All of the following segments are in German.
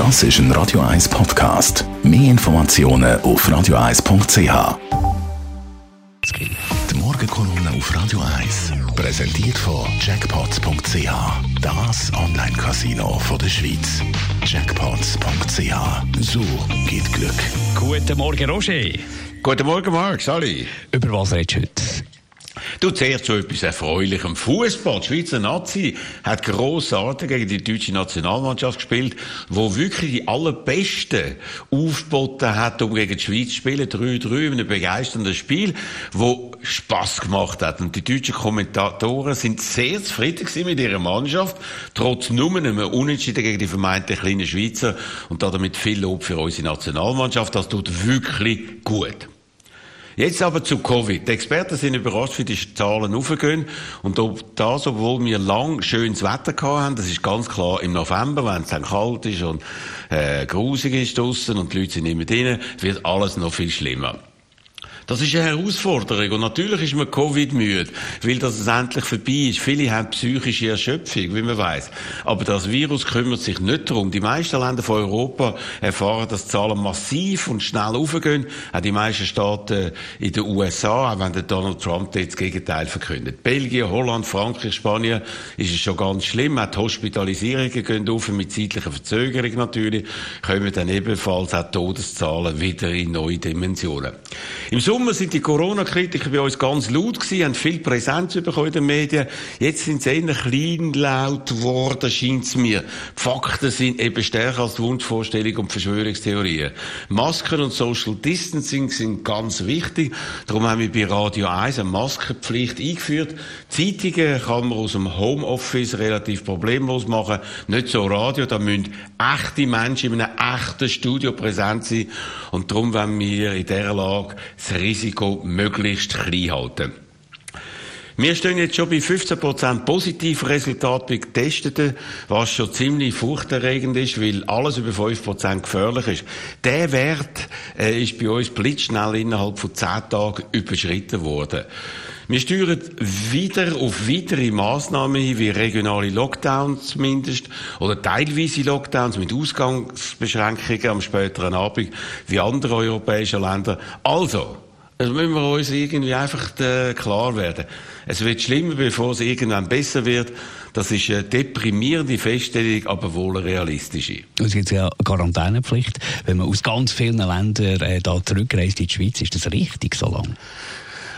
Das ist ein Radio 1 Podcast. Mehr Informationen auf radio1.ch. Die Morgenkolumne auf Radio 1 präsentiert von Jackpots.ch. Das Online-Casino der Schweiz. Jackpots.ch. So geht Glück. Guten Morgen, Roger. Guten Morgen, Marc. Sali. Über was redest du heute? Du zuerst zu etwas Erfreulichem. Fußball. Die Schweizer Nazi hat grossartig gegen die deutsche Nationalmannschaft gespielt, wo wirklich die allerbesten aufgeboten hat, um gegen die Schweiz zu spielen. 3-3 in einem begeisternden Spiel, wo Spass gemacht hat. Und die deutschen Kommentatoren sind sehr zufrieden mit ihrer Mannschaft, trotz nur einem Unentschieden gegen die vermeintlich kleinen Schweizer. Und damit viel Lob für unsere Nationalmannschaft. Das tut wirklich gut. Jetzt aber zu Covid. Die Experten sind überrascht, wie die Zahlen aufgehen. Und ob das, obwohl wir lang schönes Wetter haben, das ist ganz klar im November, wenn es dann kalt ist und äh, grusig ist draussen und die Leute sind nicht mehr drin, wird alles noch viel schlimmer. Das ist eine Herausforderung. Und natürlich ist man Covid-müde, weil das endlich vorbei ist. Viele haben psychische Erschöpfung, wie man weiß. Aber das Virus kümmert sich nicht darum. Die meisten Länder von Europa erfahren, dass die Zahlen massiv und schnell aufgehen. Auch die meisten Staaten in den USA, auch wenn Donald Trump jetzt das Gegenteil verkündet. Belgien, Holland, Frankreich, Spanien ist es schon ganz schlimm. Auch die Hospitalisierungen gehen auf, mit zeitlicher Verzögerung natürlich, kommen dann ebenfalls auch Todeszahlen wieder in neue Dimensionen. Im Sommer sind die Corona-Kritiker bei uns ganz laut gewesen, haben viel Präsenz bekommen in den Medien. Jetzt sind sie eher klein laut geworden, scheint es mir. Die Fakten sind eben stärker als die Wunschvorstellung und Verschwörungstheorien. Masken und Social Distancing sind ganz wichtig. Darum haben wir bei Radio 1 eine Maskenpflicht eingeführt. Zeitungen kann man aus dem Homeoffice relativ problemlos machen. Nicht so Radio, da müssen echte Menschen in einem echten Studio präsent sein. Und darum wenn wir in dieser Lage Risiko möglichst klein halten. Wir stehen jetzt schon bei 15% positiven Resultat bei Getesteten, was schon ziemlich furchterregend ist, weil alles über 5% gefährlich ist. Der Wert äh, ist bei uns blitzschnell innerhalb von 10 Tagen überschritten worden. Wir steuern wieder auf weitere Massnahmen hin, wie regionale Lockdowns zumindest, oder teilweise Lockdowns mit Ausgangsbeschränkungen am späteren Abend, wie andere europäische Länder. Also, das müssen wir uns irgendwie einfach äh, klar werden. Es wird schlimmer, bevor es irgendwann besser wird. Das ist eine deprimierende Feststellung, aber wohl eine realistische. Es gibt ja Quarantänepflicht. Wenn man aus ganz vielen Ländern äh, da zurückreist in die Schweiz, ist das richtig so lang?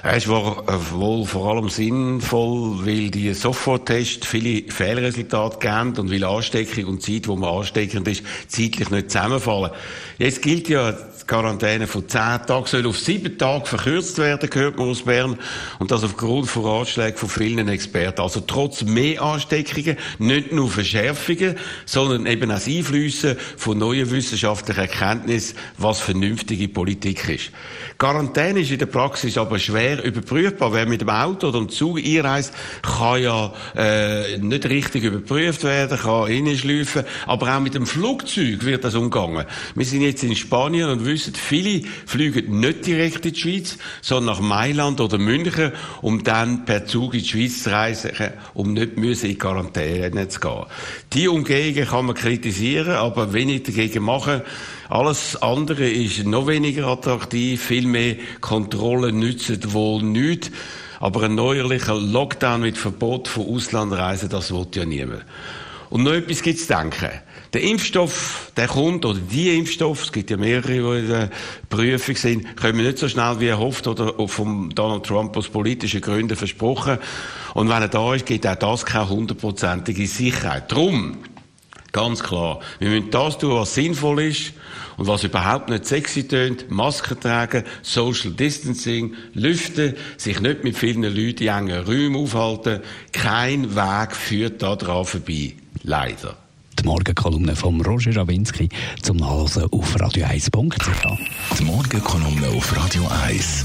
Es war äh, wohl vor allem sinnvoll, weil die Soforttests viele Fehlresultate geben und weil Ansteckung und Zeit, wo man ansteckend ist, zeitlich nicht zusammenfallen. Jetzt gilt ja die Quarantäne von zehn Tagen soll auf sieben Tage verkürzt werden, gehört man aus Bern. Und das aufgrund von Ratschlägen von vielen Experten. Also trotz mehr Ansteckungen, nicht nur Verschärfungen, sondern eben auch das Einflüssen von neuen wissenschaftlichen Erkenntnissen, was vernünftige Politik ist. Quarantäne ist in der Praxis aber schwer überprüfbar. Wer mit dem Auto oder dem Zug einreist, kann ja äh, nicht richtig überprüft werden, kann reinschleifen. Aber auch mit dem Flugzeug wird das umgegangen. Wir sind jetzt in Spanien und wissen, viele fliegen nicht direkt in die Schweiz, sondern nach Mailand oder München, um dann per Zug in die Schweiz zu reisen, um nicht müssen in Quarantäne zu gehen. Die Umgehungen kann man kritisieren, aber wenig dagegen machen. Alles andere ist noch weniger attraktiv, viel mehr Kontrollen nützen wohl nichts. Aber ein neuerlicher Lockdown mit Verbot von Auslandreisen, das will ja niemand. Und noch etwas gibt's zu denken. Der Impfstoff, der kommt, oder die Impfstoffe, es gibt ja mehrere, die in der Prüfung sind, kommen nicht so schnell wie erhofft oder vom Donald Trump aus politischen Gründen versprochen. Und wenn er da ist, gibt auch das keine hundertprozentige Sicherheit. Drum, ganz klar, wir müssen das tun, was sinnvoll ist und was überhaupt nicht sexy tönt. Masken tragen, Social Distancing, lüften, sich nicht mit vielen Leuten in engen Räumen aufhalten. Kein Weg führt da dran vorbei. Leider die Morgenkolumne von Roger Rawinski zum Nachlesen auf radio1.ch. Die Morgenkolumne auf Radio 1.